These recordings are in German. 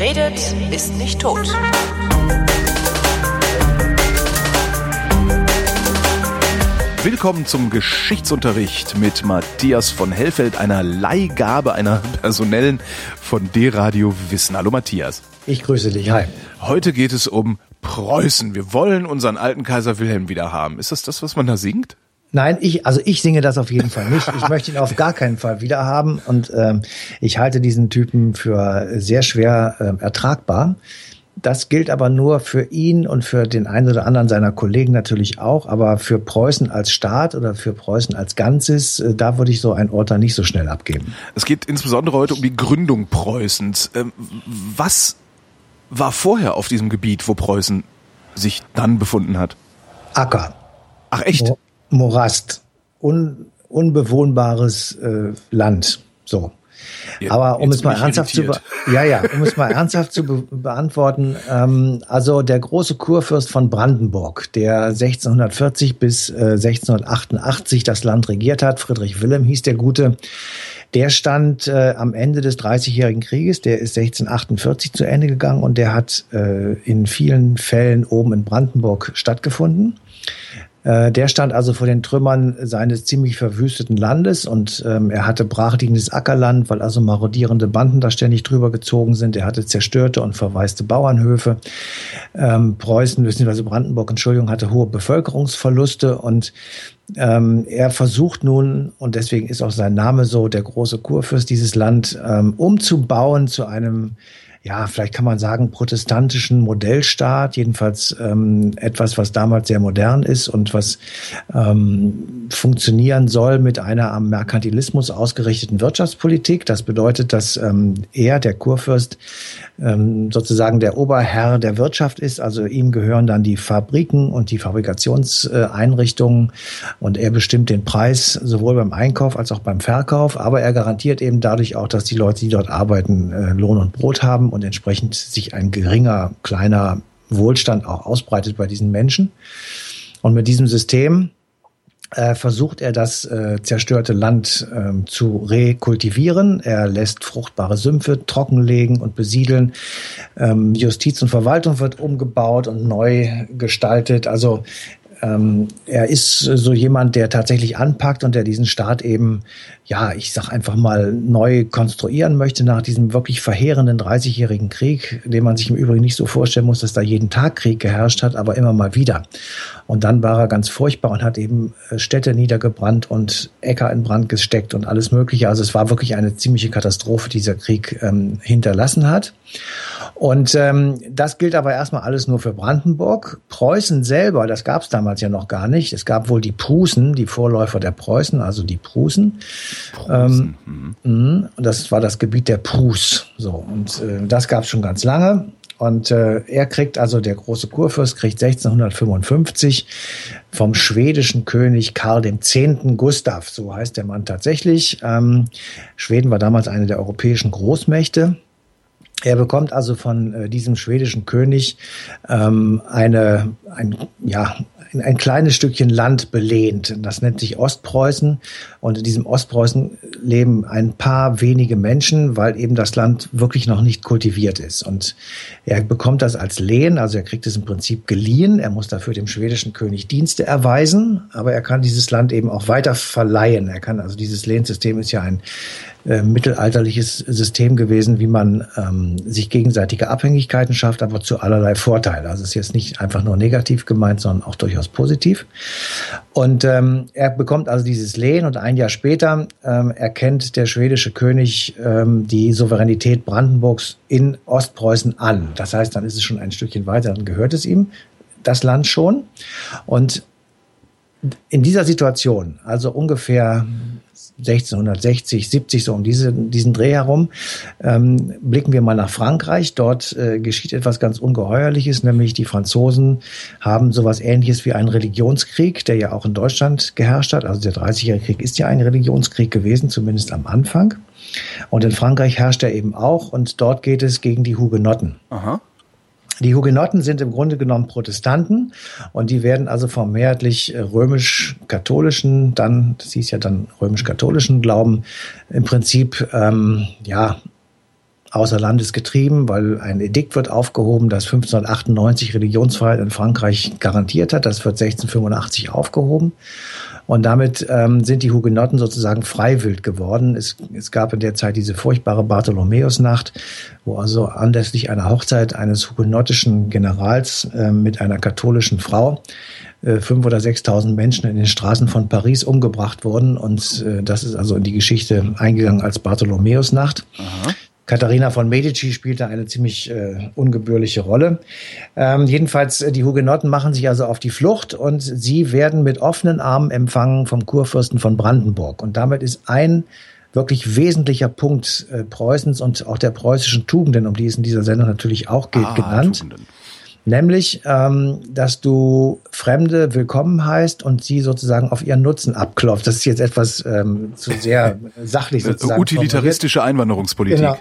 Wer redet, ist nicht tot. Willkommen zum Geschichtsunterricht mit Matthias von Hellfeld, einer Leihgabe einer personellen von D-Radio Wissen. Hallo Matthias. Ich grüße dich. Hi. Heute geht es um Preußen. Wir wollen unseren alten Kaiser Wilhelm wieder haben. Ist das das, was man da singt? Nein, ich, also ich singe das auf jeden Fall nicht. Ich möchte ihn auf gar keinen Fall wieder haben und ähm, ich halte diesen Typen für sehr schwer äh, ertragbar. Das gilt aber nur für ihn und für den einen oder anderen seiner Kollegen natürlich auch. Aber für Preußen als Staat oder für Preußen als Ganzes, äh, da würde ich so ein Urteil nicht so schnell abgeben. Es geht insbesondere heute um die Gründung Preußens. Ähm, was war vorher auf diesem Gebiet, wo Preußen sich dann befunden hat? Acker. Ach echt? Morast. Un, unbewohnbares äh, Land. So. Aber um es mal ernsthaft zu, ja, ja, um es mal ernsthaft zu be beantworten, ähm, also der große Kurfürst von Brandenburg, der 1640 bis äh, 1688 das Land regiert hat, Friedrich Wilhelm hieß der Gute, der stand äh, am Ende des Dreißigjährigen Krieges, der ist 1648 zu Ende gegangen und der hat äh, in vielen Fällen oben in Brandenburg stattgefunden. Äh, der stand also vor den Trümmern seines ziemlich verwüsteten Landes und ähm, er hatte brachliegendes Ackerland, weil also marodierende Banden da ständig drüber gezogen sind. Er hatte zerstörte und verwaiste Bauernhöfe. Ähm, Preußen, bzw. Brandenburg, Entschuldigung, hatte hohe Bevölkerungsverluste und ähm, er versucht nun, und deswegen ist auch sein Name so, der große Kurfürst, dieses Land ähm, umzubauen zu einem ja, vielleicht kann man sagen, protestantischen Modellstaat, jedenfalls ähm, etwas, was damals sehr modern ist und was ähm, funktionieren soll mit einer am Merkantilismus ausgerichteten Wirtschaftspolitik. Das bedeutet, dass ähm, er, der Kurfürst, ähm, sozusagen der Oberherr der Wirtschaft ist. Also ihm gehören dann die Fabriken und die Fabrikationseinrichtungen und er bestimmt den Preis sowohl beim Einkauf als auch beim Verkauf. Aber er garantiert eben dadurch auch, dass die Leute, die dort arbeiten, äh, Lohn und Brot haben und entsprechend sich ein geringer, kleiner Wohlstand auch ausbreitet bei diesen Menschen. Und mit diesem System versucht er das äh, zerstörte Land äh, zu rekultivieren. Er lässt fruchtbare Sümpfe trockenlegen und besiedeln. Ähm, Justiz und Verwaltung wird umgebaut und neu gestaltet. Also ähm, er ist so jemand, der tatsächlich anpackt und der diesen Staat eben, ja, ich sag einfach mal, neu konstruieren möchte nach diesem wirklich verheerenden 30-jährigen Krieg, den man sich im Übrigen nicht so vorstellen muss, dass da jeden Tag Krieg geherrscht hat, aber immer mal wieder. Und dann war er ganz furchtbar und hat eben äh, Städte niedergebrannt und Äcker in Brand gesteckt und alles Mögliche. Also es war wirklich eine ziemliche Katastrophe, die dieser Krieg ähm, hinterlassen hat. Und ähm, das gilt aber erstmal alles nur für Brandenburg. Preußen selber, das gab es damals ja noch gar nicht. Es gab wohl die Prußen, die Vorläufer der Preußen, also die Prußen. Prußen. Ähm, mhm. das war das Gebiet der Prus. So und äh, das gab es schon ganz lange. Und äh, er kriegt also, der große Kurfürst kriegt 1655 vom schwedischen König Karl X. Gustav, so heißt der Mann tatsächlich. Ähm, Schweden war damals eine der europäischen Großmächte. Er bekommt also von äh, diesem schwedischen König ähm, eine, ein, ja, ein kleines Stückchen Land belehnt. Das nennt sich Ostpreußen. Und in diesem Ostpreußen leben ein paar wenige Menschen, weil eben das Land wirklich noch nicht kultiviert ist. Und er bekommt das als Lehen, also er kriegt es im Prinzip geliehen. Er muss dafür dem schwedischen König Dienste erweisen, aber er kann dieses Land eben auch weiter verleihen. Er kann, also dieses Lehensystem ist ja ein äh, mittelalterliches System gewesen, wie man ähm, sich gegenseitige Abhängigkeiten schafft, aber zu allerlei Vorteil. Also es ist jetzt nicht einfach nur negativ gemeint, sondern auch durchaus positiv. Und ähm, er bekommt also dieses Lehen und ein Jahr später ähm, erkennt der schwedische König ähm, die Souveränität Brandenburgs in Ostpreußen an. Das heißt, dann ist es schon ein Stückchen weiter, dann gehört es ihm das Land schon. Und in dieser Situation, also ungefähr 1660, 70 so um diese, diesen Dreh herum. Ähm, blicken wir mal nach Frankreich. Dort äh, geschieht etwas ganz Ungeheuerliches, nämlich die Franzosen haben sowas ähnliches wie einen Religionskrieg, der ja auch in Deutschland geherrscht hat. Also der 30-jährige Krieg ist ja ein Religionskrieg gewesen, zumindest am Anfang. Und in Frankreich herrscht er eben auch und dort geht es gegen die Hugenotten. Aha. Die Hugenotten sind im Grunde genommen Protestanten und die werden also vom mehrheitlich äh, römisch-katholischen, dann, das hieß ja dann römisch-katholischen Glauben, im Prinzip, ähm, ja, außer Landes getrieben, weil ein Edikt wird aufgehoben, das 1598 Religionsfreiheit in Frankreich garantiert hat. Das wird 1685 aufgehoben. Und damit ähm, sind die Hugenotten sozusagen freiwillig geworden. Es, es gab in der Zeit diese furchtbare Bartholomäusnacht, wo also anlässlich einer Hochzeit eines hugenottischen Generals äh, mit einer katholischen Frau äh, fünf oder sechstausend Menschen in den Straßen von Paris umgebracht wurden. Und äh, das ist also in die Geschichte eingegangen als Bartholomäusnacht. Aha. Katharina von Medici spielte eine ziemlich äh, ungebührliche Rolle. Ähm, jedenfalls, äh, die Hugenotten machen sich also auf die Flucht und sie werden mit offenen Armen empfangen vom Kurfürsten von Brandenburg. Und damit ist ein wirklich wesentlicher Punkt äh, Preußens und auch der preußischen Tugenden, um die es in dieser Sendung natürlich auch geht, ah, genannt. Tugenden. Nämlich, ähm, dass du Fremde willkommen heißt und sie sozusagen auf ihren Nutzen abklopft. Das ist jetzt etwas ähm, zu sehr sachlich sozusagen. Utilitaristische Einwanderungspolitik. Genau.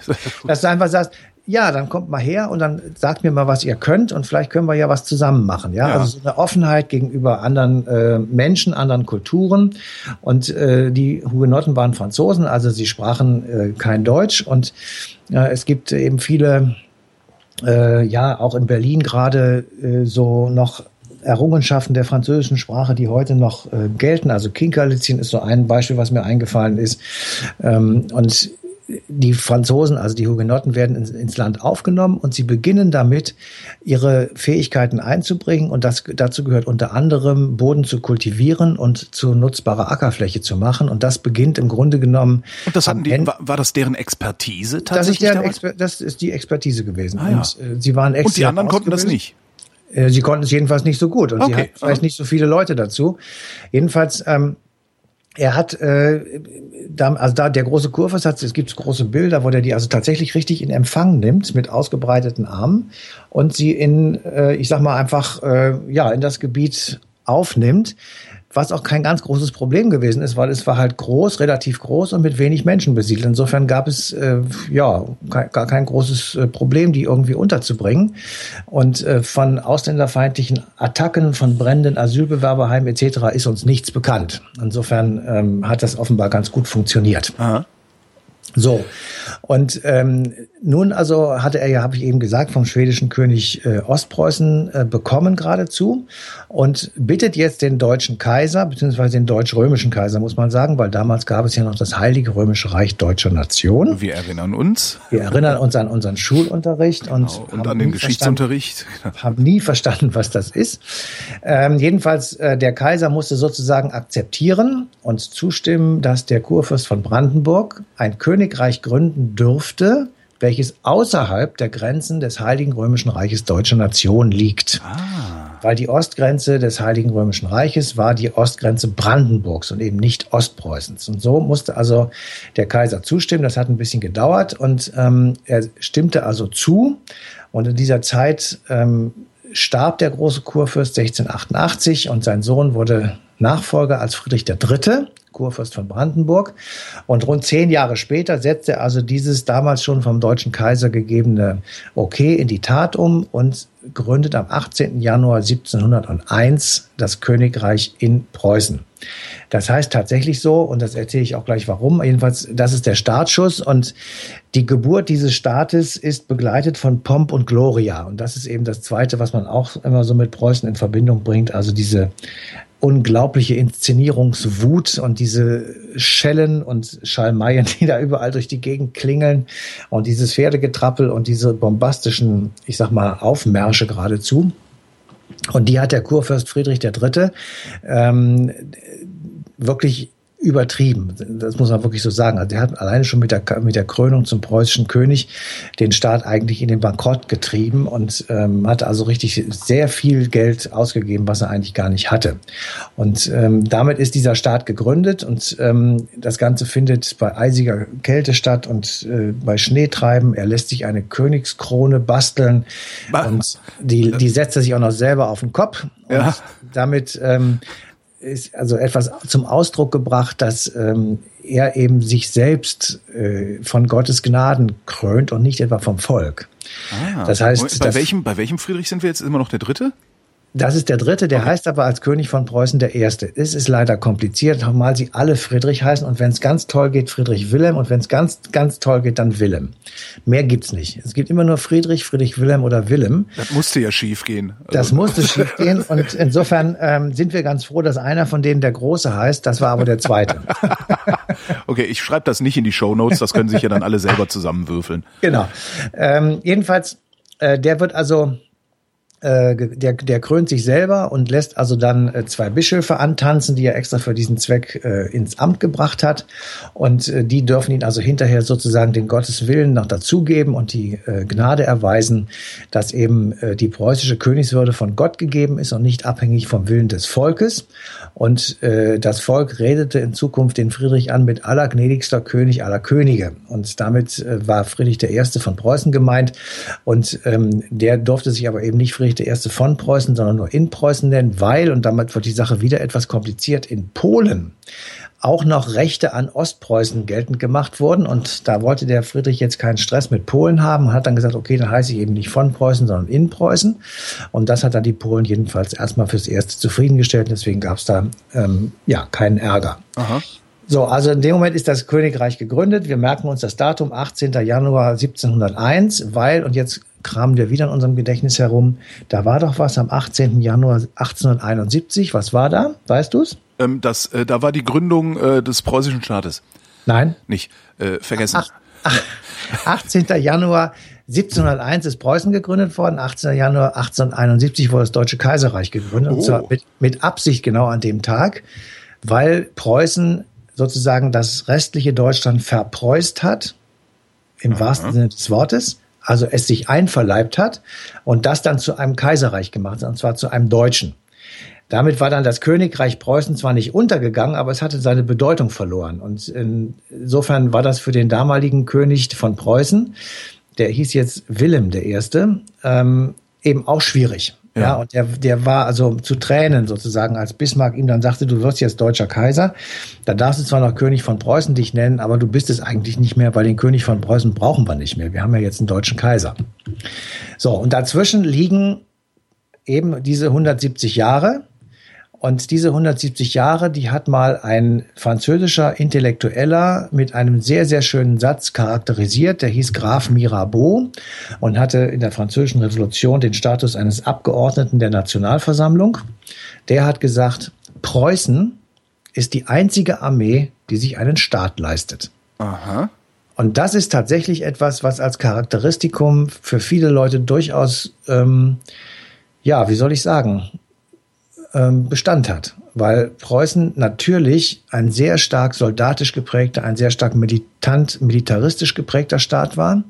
Dass du einfach sagst, ja, dann kommt mal her und dann sagt mir mal, was ihr könnt und vielleicht können wir ja was zusammen machen. Ja, ja. also so eine Offenheit gegenüber anderen äh, Menschen, anderen Kulturen. Und äh, die Hugenotten waren Franzosen, also sie sprachen äh, kein Deutsch und äh, es gibt eben viele äh, ja auch in Berlin gerade äh, so noch Errungenschaften der französischen Sprache, die heute noch äh, gelten. Also Kinkerlitzchen ist so ein Beispiel, was mir eingefallen ist. Ähm, und die Franzosen, also die Hugenotten, werden ins, ins, Land aufgenommen und sie beginnen damit, ihre Fähigkeiten einzubringen. Und das, dazu gehört unter anderem, Boden zu kultivieren und zu nutzbarer Ackerfläche zu machen. Und das beginnt im Grunde genommen. Und das hatten die, war, war das deren Expertise tatsächlich? Das ist, deren das ist die Expertise gewesen. Ah, ja. Und äh, sie waren Und die anderen konnten das nicht? Äh, sie konnten es jedenfalls nicht so gut und okay. sie hatten vielleicht nicht so viele Leute dazu. Jedenfalls ähm, er hat, äh, da, also da der große Kurfürst hat, es gibt große Bilder, wo der die also tatsächlich richtig in Empfang nimmt mit ausgebreiteten Armen und sie in, äh, ich sag mal einfach, äh, ja, in das Gebiet aufnimmt was auch kein ganz großes Problem gewesen ist, weil es war halt groß, relativ groß und mit wenig Menschen besiedelt. Insofern gab es äh, ja gar kein großes äh, Problem, die irgendwie unterzubringen. Und äh, von ausländerfeindlichen Attacken, von brennenden Asylbewerberheimen etc. ist uns nichts bekannt. Insofern ähm, hat das offenbar ganz gut funktioniert. Aha. So, und ähm, nun also hatte er ja, habe ich eben gesagt, vom schwedischen König äh, Ostpreußen äh, bekommen geradezu und bittet jetzt den deutschen Kaiser, beziehungsweise den deutsch-römischen Kaiser, muss man sagen, weil damals gab es ja noch das Heilige Römische Reich deutscher Nation. Wir erinnern uns. Wir erinnern uns an unseren Schulunterricht genau, und, und an den Geschichtsunterricht. Haben nie verstanden, was das ist. Ähm, jedenfalls, äh, der Kaiser musste sozusagen akzeptieren und zustimmen, dass der Kurfürst von Brandenburg ein Königreich gründen dürfte, welches außerhalb der Grenzen des Heiligen Römischen Reiches deutscher Nation liegt. Ah. Weil die Ostgrenze des Heiligen Römischen Reiches war die Ostgrenze Brandenburgs und eben nicht Ostpreußens. Und so musste also der Kaiser zustimmen. Das hat ein bisschen gedauert und ähm, er stimmte also zu. Und in dieser Zeit ähm, starb der große Kurfürst 1688 und sein Sohn wurde Nachfolger als Friedrich III. Kurfürst von Brandenburg. Und rund zehn Jahre später setzte er also dieses damals schon vom deutschen Kaiser gegebene Okay in die Tat um und gründet am 18. Januar 1701 das Königreich in Preußen. Das heißt tatsächlich so, und das erzähle ich auch gleich warum, jedenfalls, das ist der Startschuss und die Geburt dieses Staates ist begleitet von Pomp und Gloria. Und das ist eben das Zweite, was man auch immer so mit Preußen in Verbindung bringt, also diese unglaubliche Inszenierungswut und diese Schellen und Schalmeien, die da überall durch die Gegend klingeln und dieses Pferdegetrappel und diese bombastischen, ich sag mal, Aufmärsche geradezu. Und die hat der Kurfürst Friedrich III. Ähm, wirklich übertrieben. Das muss man wirklich so sagen. Also der hat alleine schon mit der, mit der Krönung zum preußischen König den Staat eigentlich in den Bankrott getrieben und ähm, hat also richtig sehr viel Geld ausgegeben, was er eigentlich gar nicht hatte. Und ähm, damit ist dieser Staat gegründet und ähm, das Ganze findet bei eisiger Kälte statt und äh, bei Schneetreiben. Er lässt sich eine Königskrone basteln und die, die setzt er sich auch noch selber auf den Kopf. Und ja. damit ähm, ist also etwas zum Ausdruck gebracht, dass ähm, er eben sich selbst äh, von Gottes Gnaden krönt und nicht etwa vom Volk. Ah, das heißt, bei welchem bei welchem Friedrich sind wir jetzt immer noch der Dritte? Das ist der dritte, der okay. heißt aber als König von Preußen der Erste. Es ist leider kompliziert, mal sie alle Friedrich heißen und wenn es ganz toll geht, Friedrich Wilhelm und wenn es ganz, ganz toll geht, dann Wilhelm. Mehr gibt's nicht. Es gibt immer nur Friedrich, Friedrich Wilhelm oder Willem. Das musste ja schief gehen. Also. Das musste schief gehen und insofern ähm, sind wir ganz froh, dass einer von denen der Große heißt. Das war aber der Zweite. okay, ich schreibe das nicht in die Show Notes, das können sich ja dann alle selber zusammenwürfeln. Genau. Ähm, jedenfalls, äh, der wird also der, der krönt sich selber und lässt also dann äh, zwei Bischöfe antanzen, die er extra für diesen Zweck äh, ins Amt gebracht hat. Und äh, die dürfen ihn also hinterher sozusagen den Gottes Willen noch dazugeben und die äh, Gnade erweisen, dass eben äh, die preußische Königswürde von Gott gegeben ist und nicht abhängig vom Willen des Volkes. Und äh, das Volk redete in Zukunft den Friedrich an mit allergnädigster König aller Könige. Und damit äh, war Friedrich Erste von Preußen gemeint. Und ähm, der durfte sich aber eben nicht Friedrich der Erste von Preußen, sondern nur in Preußen nennen, weil, und damit wird die Sache wieder etwas kompliziert, in Polen auch noch Rechte an Ostpreußen geltend gemacht wurden. Und da wollte der Friedrich jetzt keinen Stress mit Polen haben und hat dann gesagt, okay, dann heiße ich eben nicht von Preußen, sondern in Preußen. Und das hat dann die Polen jedenfalls erstmal fürs Erste zufriedengestellt. Deswegen gab es da ähm, ja keinen Ärger. Aha. So, also in dem Moment ist das Königreich gegründet. Wir merken uns das Datum 18. Januar 1701, weil, und jetzt kramen wir wieder in unserem Gedächtnis herum, da war doch was am 18. Januar 1871. Was war da? Weißt du's? Ähm, das, äh, da war die Gründung äh, des preußischen Staates. Nein. Nicht. Äh, vergessen. Ach, ach, 18. Januar 1701 ist Preußen gegründet worden, 18. Januar 1871 wurde das Deutsche Kaiserreich gegründet. Oh. Und zwar mit, mit Absicht genau an dem Tag, weil Preußen sozusagen das restliche Deutschland verpreußt hat, im Aha. wahrsten Sinne des Wortes, also es sich einverleibt hat und das dann zu einem Kaiserreich gemacht hat, und zwar zu einem deutschen. Damit war dann das Königreich Preußen zwar nicht untergegangen, aber es hatte seine Bedeutung verloren. Und insofern war das für den damaligen König von Preußen, der hieß jetzt Wilhelm I., ähm, eben auch schwierig. Ja. ja, und der, der war also zu Tränen sozusagen, als Bismarck ihm dann sagte, du wirst jetzt deutscher Kaiser. Da darfst du zwar noch König von Preußen dich nennen, aber du bist es eigentlich nicht mehr, weil den König von Preußen brauchen wir nicht mehr. Wir haben ja jetzt einen deutschen Kaiser. So, und dazwischen liegen eben diese 170 Jahre, und diese 170 Jahre, die hat mal ein französischer Intellektueller mit einem sehr, sehr schönen Satz charakterisiert. Der hieß Graf Mirabeau und hatte in der französischen Revolution den Status eines Abgeordneten der Nationalversammlung. Der hat gesagt, Preußen ist die einzige Armee, die sich einen Staat leistet. Aha. Und das ist tatsächlich etwas, was als Charakteristikum für viele Leute durchaus, ähm, ja, wie soll ich sagen, Bestand hat, weil Preußen natürlich ein sehr stark soldatisch geprägter, ein sehr stark militant, militaristisch geprägter Staat war.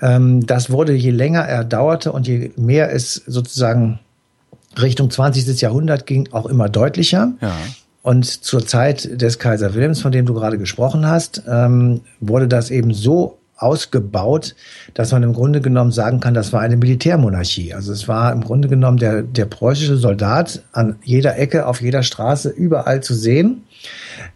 Ähm, das wurde je länger er dauerte und je mehr es sozusagen Richtung 20. Jahrhundert ging, auch immer deutlicher. Ja. Und zur Zeit des Kaiser Wilhelms, von dem du gerade gesprochen hast, ähm, wurde das eben so ausgebaut, dass man im Grunde genommen sagen kann, das war eine Militärmonarchie. Also es war im Grunde genommen der, der preußische Soldat an jeder Ecke, auf jeder Straße, überall zu sehen.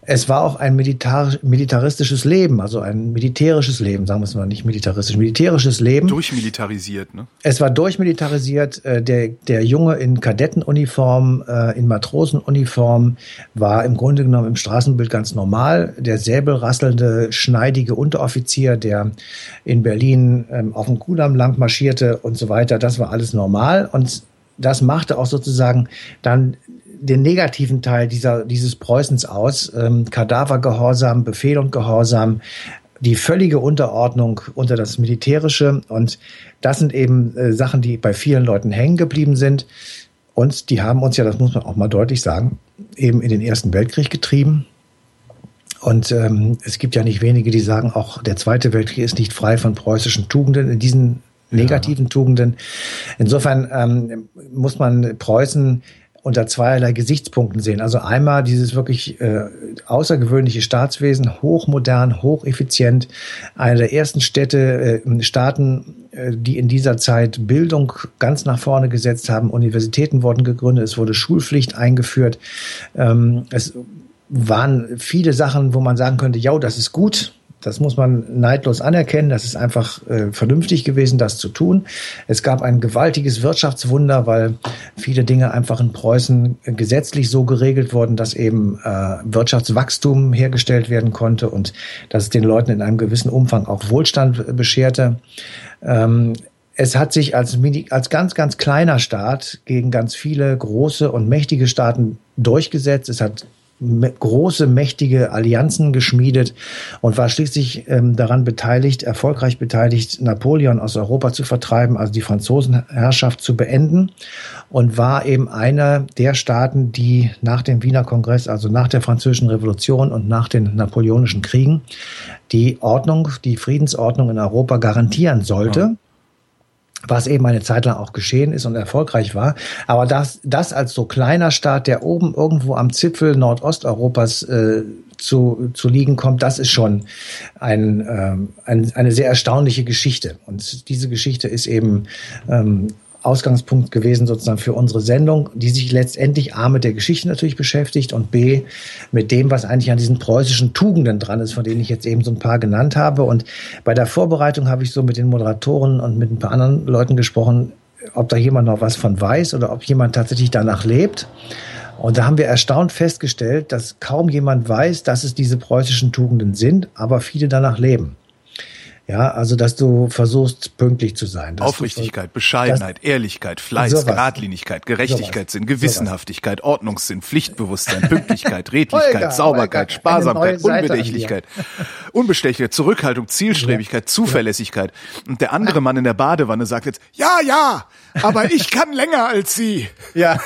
Es war auch ein militar militaristisches Leben, also ein militärisches Leben, sagen wir es mal nicht militaristisch, militärisches Leben. Durchmilitarisiert, ne? Es war durchmilitarisiert. Äh, der, der Junge in Kadettenuniform, äh, in Matrosenuniform war im Grunde genommen im Straßenbild ganz normal. Der säbelrasselnde, schneidige Unteroffizier, der in Berlin ähm, auf dem Kudamm lang marschierte und so weiter, das war alles normal. Und das machte auch sozusagen dann den negativen Teil dieser, dieses Preußens aus. Ähm, Kadavergehorsam, Befehl und Gehorsam, die völlige Unterordnung unter das Militärische. Und das sind eben äh, Sachen, die bei vielen Leuten hängen geblieben sind. Und die haben uns ja, das muss man auch mal deutlich sagen, eben in den Ersten Weltkrieg getrieben. Und ähm, es gibt ja nicht wenige, die sagen, auch der Zweite Weltkrieg ist nicht frei von preußischen Tugenden. In diesen negativen ja. Tugenden. Insofern ähm, muss man Preußen unter zweierlei Gesichtspunkten sehen. Also einmal dieses wirklich äh, außergewöhnliche Staatswesen, hochmodern, hocheffizient, eine der ersten Städte, äh, Staaten, äh, die in dieser Zeit Bildung ganz nach vorne gesetzt haben. Universitäten wurden gegründet, es wurde Schulpflicht eingeführt. Ähm, es waren viele Sachen, wo man sagen könnte, ja, das ist gut, Das muss man neidlos anerkennen. Das ist einfach äh, vernünftig gewesen, das zu tun. Es gab ein gewaltiges Wirtschaftswunder, weil viele Dinge einfach in Preußen gesetzlich so geregelt wurden, dass eben äh, Wirtschaftswachstum hergestellt werden konnte und dass es den Leuten in einem gewissen Umfang auch Wohlstand bescherte. Ähm, es hat sich als, als ganz, ganz kleiner Staat gegen ganz viele große und mächtige Staaten durchgesetzt. Es hat große, mächtige Allianzen geschmiedet und war schließlich ähm, daran beteiligt, erfolgreich beteiligt, Napoleon aus Europa zu vertreiben, also die Franzosenherrschaft zu beenden und war eben einer der Staaten, die nach dem Wiener Kongress, also nach der Französischen Revolution und nach den Napoleonischen Kriegen, die Ordnung, die Friedensordnung in Europa garantieren sollte. Ja was eben eine Zeit lang auch geschehen ist und erfolgreich war. Aber das, das als so kleiner Staat, der oben irgendwo am Zipfel Nordosteuropas äh, zu, zu liegen kommt, das ist schon ein, ähm, ein, eine sehr erstaunliche Geschichte. Und diese Geschichte ist eben ähm, Ausgangspunkt gewesen sozusagen für unsere Sendung, die sich letztendlich A mit der Geschichte natürlich beschäftigt und B mit dem, was eigentlich an diesen preußischen Tugenden dran ist, von denen ich jetzt eben so ein paar genannt habe. Und bei der Vorbereitung habe ich so mit den Moderatoren und mit ein paar anderen Leuten gesprochen, ob da jemand noch was von weiß oder ob jemand tatsächlich danach lebt. Und da haben wir erstaunt festgestellt, dass kaum jemand weiß, dass es diese preußischen Tugenden sind, aber viele danach leben. Ja, also dass du versuchst, pünktlich zu sein. Aufrichtigkeit, Bescheidenheit, dass, Ehrlichkeit, Fleiß, sowas, Geradlinigkeit, Gerechtigkeitssinn, Gewissenhaftigkeit, sowas. Ordnungssinn, Pflichtbewusstsein, Pünktlichkeit, Redlichkeit, Holger, Sauberkeit, Holger, Sparsamkeit, Unbedächtlichkeit, Unbestechlichkeit, Zurückhaltung, Zielstrebigkeit, Zuverlässigkeit. Und der andere Mann in der Badewanne sagt jetzt, ja, ja, aber ich kann länger als Sie. Ja,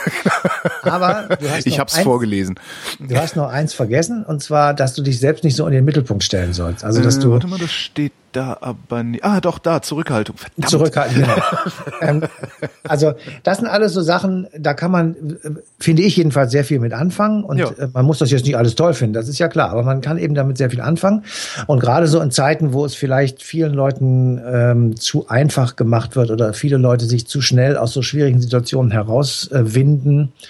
aber du hast ich habe es vorgelesen. Du hast noch eins vergessen, und zwar, dass du dich selbst nicht so in den Mittelpunkt stellen sollst. Also, dass äh, du. Warte mal, das steht da aber nicht. Ah, doch, da, Zurückhaltung. Verdammt. Zurückhaltung, genau. ähm, also, das sind alles so Sachen, da kann man, finde ich jedenfalls, sehr viel mit anfangen. Und ja. Äh, man muss das jetzt nicht alles toll finden, das ist ja klar. Aber man kann eben damit sehr viel anfangen. Und gerade so in Zeiten, wo es vielleicht vielen Leuten ähm, zu einfach gemacht wird oder viele Leute sich zu schnell aus so schwierigen Situationen herauswinden, äh,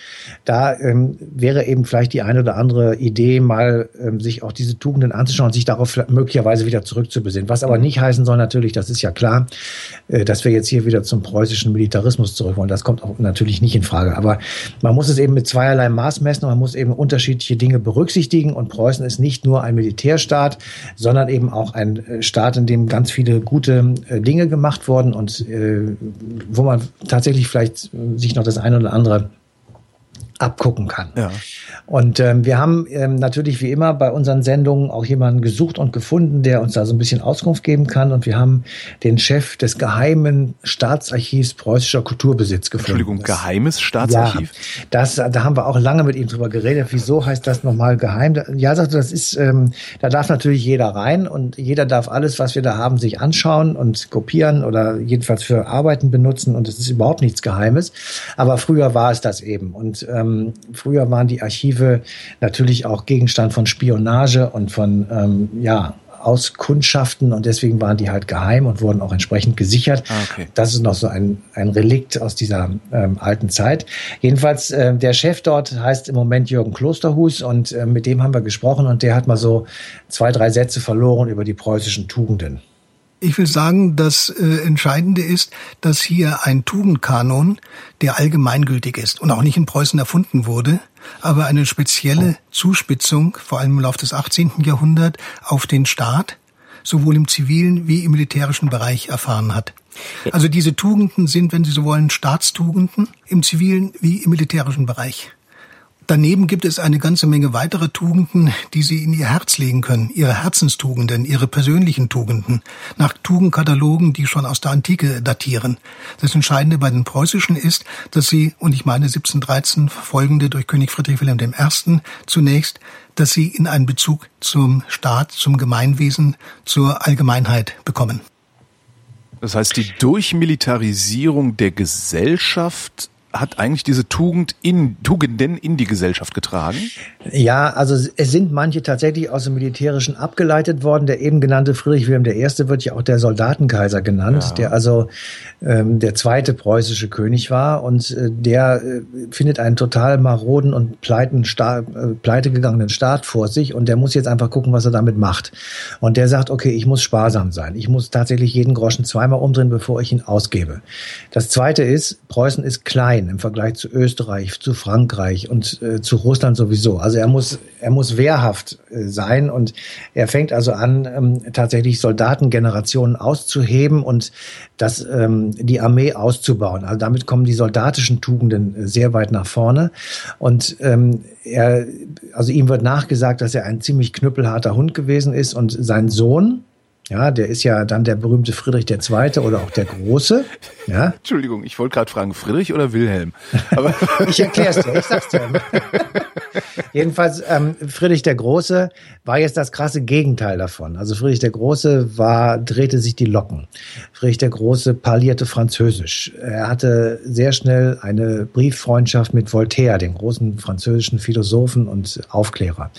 da ähm, wäre eben vielleicht die eine oder andere Idee, mal ähm, sich auch diese Tugenden anzuschauen und sich darauf möglicherweise wieder zurückzubesinnen. Was aber nicht heißen soll natürlich, das ist ja klar, äh, dass wir jetzt hier wieder zum preußischen Militarismus zurück wollen. Das kommt auch natürlich nicht in Frage. Aber man muss es eben mit zweierlei Maß messen und man muss eben unterschiedliche Dinge berücksichtigen. Und Preußen ist nicht nur ein Militärstaat, sondern eben auch ein äh, Staat, in dem ganz viele gute äh, Dinge gemacht wurden und wo man tatsächlich vielleicht sich noch das eine oder andere abgucken kann. Ja. Und ähm, wir haben ähm, natürlich wie immer bei unseren Sendungen auch jemanden gesucht und gefunden, der uns da so ein bisschen Auskunft geben kann. Und wir haben den Chef des geheimen Staatsarchivs preußischer Kulturbesitz gefunden. Entschuldigung, das, geheimes Staatsarchiv? Ja, das, da haben wir auch lange mit ihm drüber geredet. Wieso heißt das nochmal geheim? Ja, sagte, das ist, ähm, da darf natürlich jeder rein und jeder darf alles, was wir da haben, sich anschauen und kopieren oder jedenfalls für Arbeiten benutzen. Und es ist überhaupt nichts Geheimes. Aber früher war es das eben. Und ähm, ähm, früher waren die Archive natürlich auch Gegenstand von Spionage und von ähm, ja Auskundschaften und deswegen waren die halt geheim und wurden auch entsprechend gesichert. Ah, okay. Das ist noch so ein, ein Relikt aus dieser ähm, alten Zeit. Jedenfalls, äh, der Chef dort heißt im Moment Jürgen Klosterhus und äh, mit dem haben wir gesprochen und der hat mal so zwei, drei Sätze verloren über die preußischen Tugenden. Ich will sagen, das äh, Entscheidende ist, dass hier ein Tugendkanon, der allgemeingültig ist und auch nicht in Preußen erfunden wurde, aber eine spezielle Zuspitzung, vor allem im Laufe des 18. Jahrhunderts, auf den Staat, sowohl im zivilen wie im militärischen Bereich erfahren hat. Also diese Tugenden sind, wenn Sie so wollen, Staatstugenden im zivilen wie im militärischen Bereich. Daneben gibt es eine ganze Menge weitere Tugenden, die Sie in Ihr Herz legen können, Ihre Herzenstugenden, Ihre persönlichen Tugenden, nach Tugendkatalogen, die schon aus der Antike datieren. Das Entscheidende bei den preußischen ist, dass sie, und ich meine 1713 folgende durch König Friedrich Wilhelm I. zunächst, dass sie in einen Bezug zum Staat, zum Gemeinwesen, zur Allgemeinheit bekommen. Das heißt, die Durchmilitarisierung der Gesellschaft hat eigentlich diese Tugend in, Tugenden in die Gesellschaft getragen? Ja, also es sind manche tatsächlich aus dem Militärischen abgeleitet worden. Der eben genannte Friedrich Wilhelm I. wird ja auch der Soldatenkaiser genannt, ja. der also ähm, der zweite preußische König war und äh, der äh, findet einen total maroden und pleiten Sta äh, pleite gegangenen Staat vor sich und der muss jetzt einfach gucken, was er damit macht. Und der sagt, okay, ich muss sparsam sein. Ich muss tatsächlich jeden Groschen zweimal umdrehen, bevor ich ihn ausgebe. Das zweite ist, Preußen ist klein im Vergleich zu Österreich, zu Frankreich und äh, zu Russland sowieso. Also er muss, er muss wehrhaft äh, sein und er fängt also an, ähm, tatsächlich Soldatengenerationen auszuheben und das, ähm, die Armee auszubauen. Also damit kommen die soldatischen Tugenden äh, sehr weit nach vorne. Und ähm, er, also ihm wird nachgesagt, dass er ein ziemlich knüppelharter Hund gewesen ist und sein Sohn, ja, der ist ja dann der berühmte Friedrich II. oder auch der Große. Ja. Entschuldigung, ich wollte gerade fragen, Friedrich oder Wilhelm? Aber ich erkläre es dir, ich sag's dir. Jedenfalls, ähm, Friedrich der Große war jetzt das krasse Gegenteil davon. Also Friedrich der Große war, drehte sich die Locken. Friedrich der Große parlierte Französisch. Er hatte sehr schnell eine Brieffreundschaft mit Voltaire, dem großen französischen Philosophen und Aufklärer.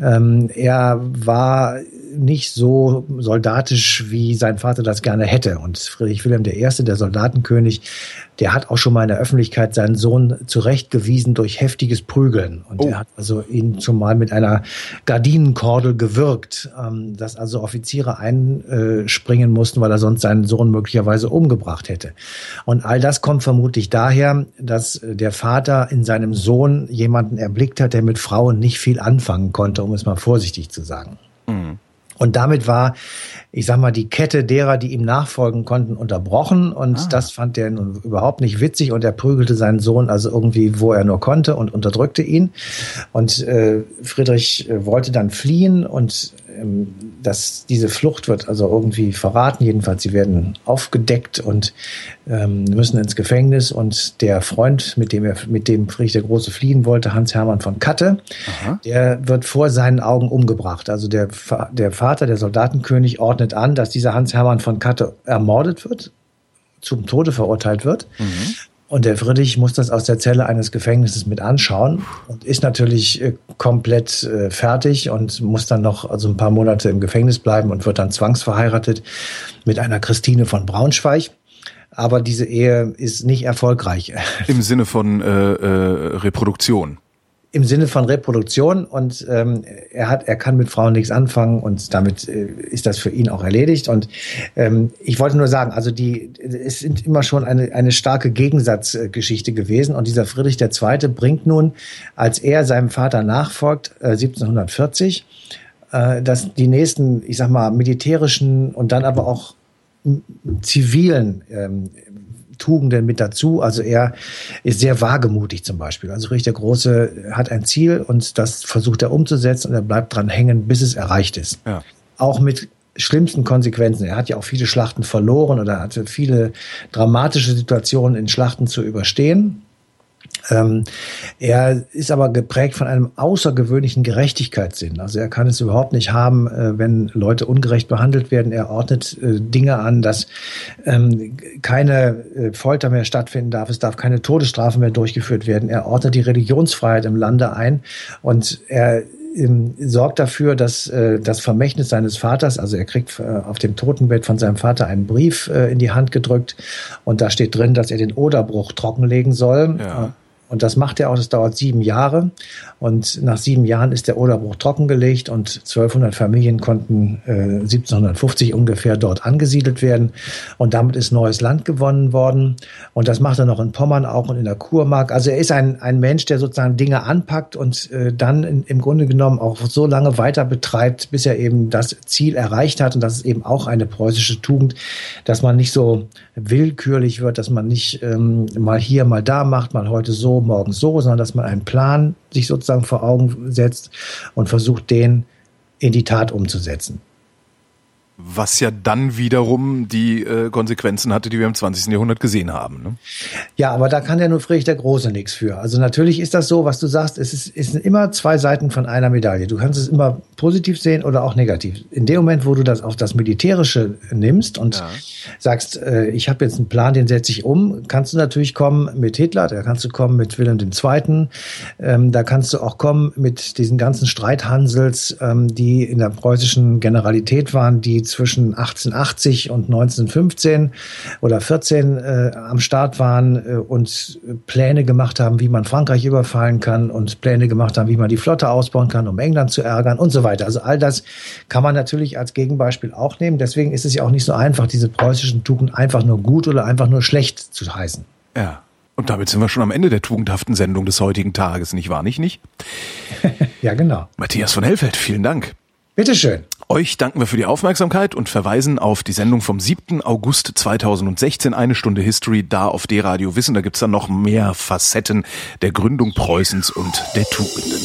Ähm, er war nicht so soldatisch, wie sein Vater das gerne hätte. Und Friedrich Wilhelm I., der Soldatenkönig, der hat auch schon mal in der Öffentlichkeit seinen Sohn zurechtgewiesen durch heftiges Prügeln. Und oh. er hat also ihn zumal mit einer Gardinenkordel gewirkt, ähm, dass also Offiziere einspringen mussten, weil er sonst seinen Sohn möglicherweise umgebracht hätte. Und all das kommt vermutlich daher, dass der Vater in seinem Sohn jemanden erblickt hat, der mit Frauen nicht viel anfangen konnte, um es mal vorsichtig zu sagen. Und damit war, ich sag mal, die Kette derer, die ihm nachfolgen konnten, unterbrochen. Und ah. das fand er nun überhaupt nicht witzig. Und er prügelte seinen Sohn also irgendwie, wo er nur konnte und unterdrückte ihn. Und äh, Friedrich äh, wollte dann fliehen und dass diese Flucht wird also irgendwie verraten. Jedenfalls, sie werden aufgedeckt und ähm, müssen ins Gefängnis. Und der Freund, mit dem er, mit dem Friedrich der Große fliehen wollte, Hans Hermann von Katte, Aha. der wird vor seinen Augen umgebracht. Also der, der Vater, der Soldatenkönig, ordnet an, dass dieser Hans Hermann von Katte ermordet wird, zum Tode verurteilt wird. Mhm. Und der Friedrich muss das aus der Zelle eines Gefängnisses mit anschauen und ist natürlich äh, komplett äh, fertig und muss dann noch also ein paar Monate im Gefängnis bleiben und wird dann zwangsverheiratet mit einer Christine von Braunschweig. Aber diese Ehe ist nicht erfolgreich. Im Sinne von äh, äh, Reproduktion im Sinne von Reproduktion und ähm, er hat, er kann mit Frauen nichts anfangen und damit äh, ist das für ihn auch erledigt. Und ähm, ich wollte nur sagen, also die, es sind immer schon eine, eine starke Gegensatzgeschichte gewesen und dieser Friedrich II. bringt nun, als er seinem Vater nachfolgt, äh, 1740, äh, dass die nächsten, ich sag mal, militärischen und dann aber auch zivilen ähm, Tugenden mit dazu. Also er ist sehr wagemutig zum Beispiel. Also Richter Große hat ein Ziel und das versucht er umzusetzen und er bleibt dran hängen, bis es erreicht ist. Ja. Auch mit schlimmsten Konsequenzen. Er hat ja auch viele Schlachten verloren oder hatte viele dramatische Situationen in Schlachten zu überstehen. Ähm, er ist aber geprägt von einem außergewöhnlichen Gerechtigkeitssinn. Also er kann es überhaupt nicht haben, äh, wenn Leute ungerecht behandelt werden. Er ordnet äh, Dinge an, dass ähm, keine äh, Folter mehr stattfinden darf. Es darf keine Todesstrafe mehr durchgeführt werden. Er ordnet die Religionsfreiheit im Lande ein und er ähm, sorgt dafür, dass äh, das Vermächtnis seines Vaters, also er kriegt äh, auf dem Totenbett von seinem Vater einen Brief äh, in die Hand gedrückt und da steht drin, dass er den Oderbruch trockenlegen soll. Ja. Und das macht er auch, das dauert sieben Jahre. Und nach sieben Jahren ist der Oderbruch trockengelegt und 1200 Familien konnten äh, 1750 ungefähr dort angesiedelt werden. Und damit ist neues Land gewonnen worden. Und das macht er noch in Pommern auch und in der Kurmark. Also er ist ein, ein Mensch, der sozusagen Dinge anpackt und äh, dann in, im Grunde genommen auch so lange weiter betreibt, bis er eben das Ziel erreicht hat. Und das ist eben auch eine preußische Tugend, dass man nicht so willkürlich wird, dass man nicht ähm, mal hier, mal da macht, mal heute so, morgen so, sondern dass man einen Plan sich sozusagen vor Augen setzt und versucht, den in die Tat umzusetzen. Was ja dann wiederum die äh, Konsequenzen hatte, die wir im 20. Jahrhundert gesehen haben. Ne? Ja, aber da kann ja nur Friedrich der Große nichts für. Also natürlich ist das so, was du sagst, es, ist, es sind immer zwei Seiten von einer Medaille. Du kannst es immer positiv sehen oder auch negativ. In dem Moment, wo du das auf das Militärische nimmst und ja. sagst, äh, ich habe jetzt einen Plan, den setze ich um, kannst du natürlich kommen mit Hitler, da kannst du kommen mit Wilhelm II., ähm, da kannst du auch kommen mit diesen ganzen Streithansels, ähm, die in der preußischen Generalität waren, die zwischen 1880 und 1915 oder 14 äh, am Start waren äh, und Pläne gemacht haben, wie man Frankreich überfallen kann und Pläne gemacht haben, wie man die Flotte ausbauen kann, um England zu ärgern und so weiter. Also all das kann man natürlich als Gegenbeispiel auch nehmen. Deswegen ist es ja auch nicht so einfach, diese preußischen Tugenden einfach nur gut oder einfach nur schlecht zu heißen. Ja. Und damit sind wir schon am Ende der tugendhaften Sendung des heutigen Tages, nicht wahr? Nicht, nicht? ja, genau. Matthias von Hellfeld, vielen Dank. Bitteschön. Euch danken wir für die Aufmerksamkeit und verweisen auf die Sendung vom 7. August 2016, eine Stunde History, da auf D-Radio Wissen. Da gibt's dann noch mehr Facetten der Gründung Preußens und der Tugenden.